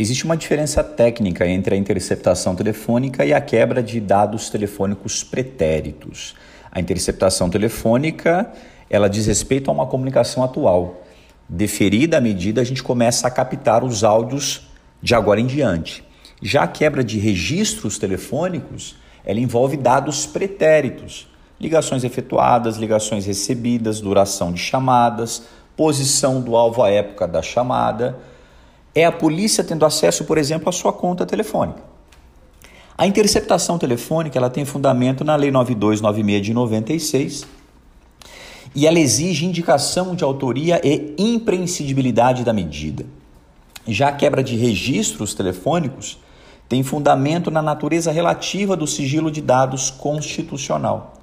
Existe uma diferença técnica entre a interceptação telefônica e a quebra de dados telefônicos pretéritos. A interceptação telefônica, ela diz respeito a uma comunicação atual. Deferida a medida, a gente começa a captar os áudios de agora em diante. Já a quebra de registros telefônicos, ela envolve dados pretéritos, ligações efetuadas, ligações recebidas, duração de chamadas, posição do alvo à época da chamada. É a polícia tendo acesso, por exemplo, à sua conta telefônica. A interceptação telefônica ela tem fundamento na Lei 9296 de 96 e ela exige indicação de autoria e imprescindibilidade da medida. Já a quebra de registros telefônicos tem fundamento na natureza relativa do sigilo de dados constitucional.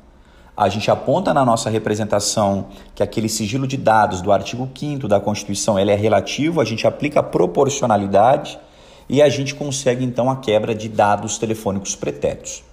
A gente aponta na nossa representação que aquele sigilo de dados do artigo 5 da Constituição ele é relativo, a gente aplica proporcionalidade e a gente consegue então a quebra de dados telefônicos pretéritos.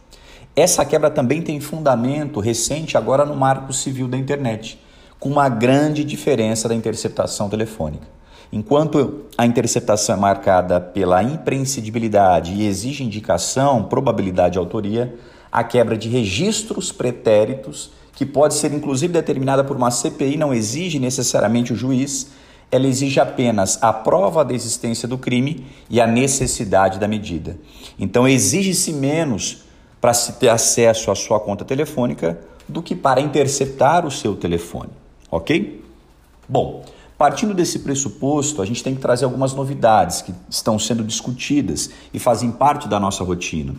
Essa quebra também tem fundamento recente agora no Marco Civil da Internet, com uma grande diferença da interceptação telefônica. Enquanto a interceptação é marcada pela imprescindibilidade e exige indicação, probabilidade de autoria, a quebra de registros pretéritos, que pode ser inclusive determinada por uma CPI, não exige necessariamente o juiz, ela exige apenas a prova da existência do crime e a necessidade da medida. Então, exige-se menos para se ter acesso à sua conta telefônica do que para interceptar o seu telefone, ok? Bom, Partindo desse pressuposto, a gente tem que trazer algumas novidades que estão sendo discutidas e fazem parte da nossa rotina.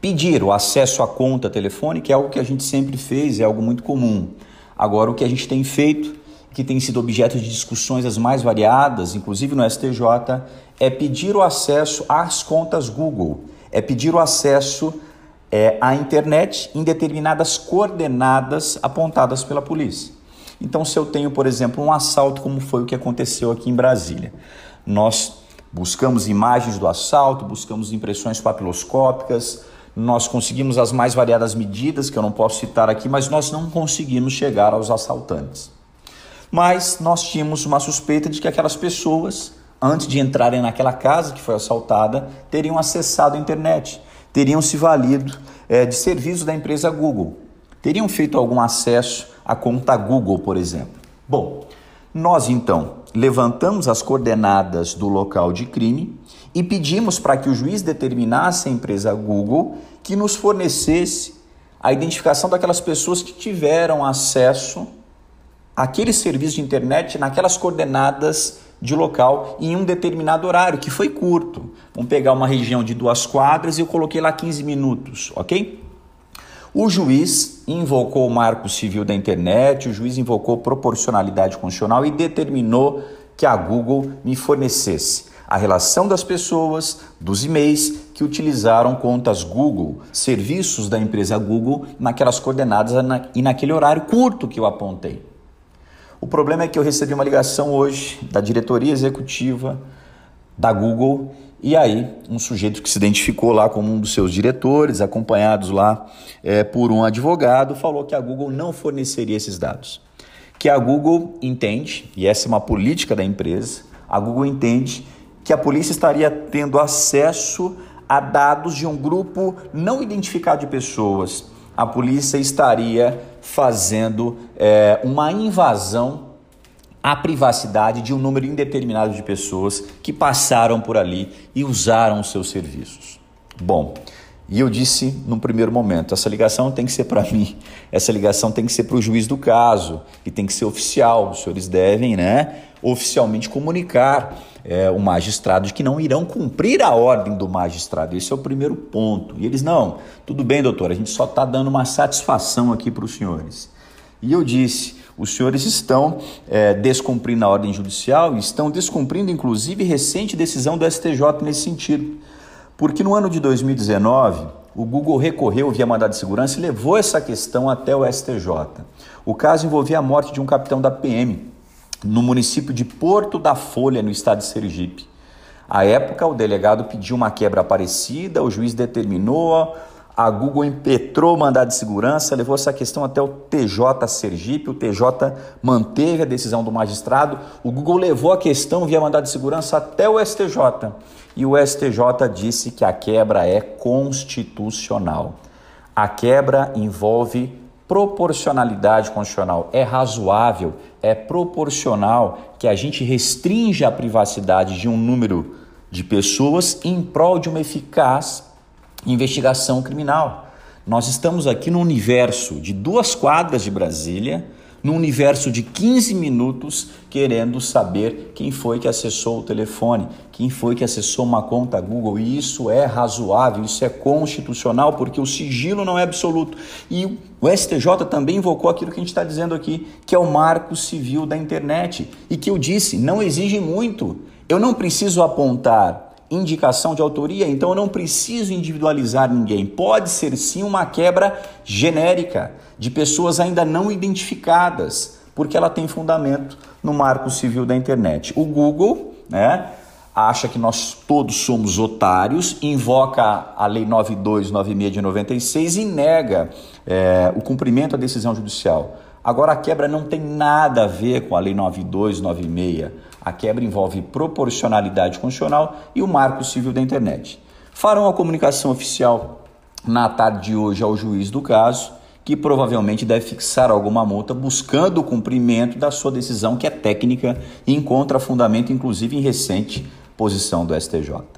Pedir o acesso à conta telefônica é algo que a gente sempre fez, é algo muito comum. Agora, o que a gente tem feito, que tem sido objeto de discussões as mais variadas, inclusive no STJ, é pedir o acesso às contas Google, é pedir o acesso é, à internet em determinadas coordenadas apontadas pela polícia. Então, se eu tenho, por exemplo, um assalto, como foi o que aconteceu aqui em Brasília, nós buscamos imagens do assalto, buscamos impressões papiloscópicas, nós conseguimos as mais variadas medidas, que eu não posso citar aqui, mas nós não conseguimos chegar aos assaltantes. Mas nós tínhamos uma suspeita de que aquelas pessoas, antes de entrarem naquela casa que foi assaltada, teriam acessado a internet, teriam se valido é, de serviços da empresa Google, teriam feito algum acesso a conta Google, por exemplo. Bom, nós então levantamos as coordenadas do local de crime e pedimos para que o juiz determinasse a empresa Google que nos fornecesse a identificação daquelas pessoas que tiveram acesso àquele serviço de internet naquelas coordenadas de local em um determinado horário, que foi curto. Vamos pegar uma região de duas quadras e eu coloquei lá 15 minutos, ok? O juiz invocou o marco civil da internet, o juiz invocou proporcionalidade constitucional e determinou que a Google me fornecesse a relação das pessoas, dos e-mails que utilizaram contas Google, serviços da empresa Google naquelas coordenadas e naquele horário curto que eu apontei. O problema é que eu recebi uma ligação hoje da diretoria executiva da Google e aí, um sujeito que se identificou lá como um dos seus diretores, acompanhados lá é, por um advogado, falou que a Google não forneceria esses dados. Que a Google entende, e essa é uma política da empresa, a Google entende que a polícia estaria tendo acesso a dados de um grupo não identificado de pessoas. A polícia estaria fazendo é, uma invasão a privacidade de um número indeterminado de pessoas que passaram por ali e usaram os seus serviços. Bom, e eu disse no primeiro momento: essa ligação tem que ser para mim, essa ligação tem que ser para o juiz do caso e tem que ser oficial. Os senhores devem, né, oficialmente comunicar é, o magistrado de que não irão cumprir a ordem do magistrado. Esse é o primeiro ponto. E eles: não, tudo bem, doutor, a gente só está dando uma satisfação aqui para os senhores. E eu disse: os senhores estão é, descumprindo a ordem judicial e estão descumprindo, inclusive, recente decisão do STJ nesse sentido. Porque no ano de 2019, o Google recorreu via mandado de segurança e levou essa questão até o STJ. O caso envolvia a morte de um capitão da PM no município de Porto da Folha, no estado de Sergipe. À época, o delegado pediu uma quebra parecida, o juiz determinou A Google impetrou o mandado de segurança, levou essa questão até o TJ Sergipe. O TJ manteve a decisão do magistrado. O Google levou a questão via mandado de segurança até o STJ. E o STJ disse que a quebra é constitucional. A quebra envolve proporcionalidade constitucional. É razoável, é proporcional que a gente restrinja a privacidade de um número de pessoas em prol de uma eficaz investigação criminal. Nós estamos aqui no universo de duas quadras de Brasília, no universo de 15 minutos, querendo saber quem foi que acessou o telefone, quem foi que acessou uma conta Google. E isso é razoável, isso é constitucional, porque o sigilo não é absoluto. E o STJ também invocou aquilo que a gente está dizendo aqui, que é o marco civil da internet. E que eu disse, não exige muito. Eu não preciso apontar indicação de autoria, então eu não preciso individualizar ninguém. Pode ser sim uma quebra genérica de pessoas ainda não identificadas, porque ela tem fundamento no Marco Civil da Internet. O Google, né, acha que nós todos somos otários, invoca a Lei 9296 de 96 e nega é, o cumprimento da decisão judicial. Agora, a quebra não tem nada a ver com a Lei 9296. A quebra envolve proporcionalidade constitucional e o marco civil da internet. Farão a comunicação oficial na tarde de hoje ao juiz do caso, que provavelmente deve fixar alguma multa buscando o cumprimento da sua decisão, que é técnica e encontra fundamento, inclusive, em recente posição do STJ.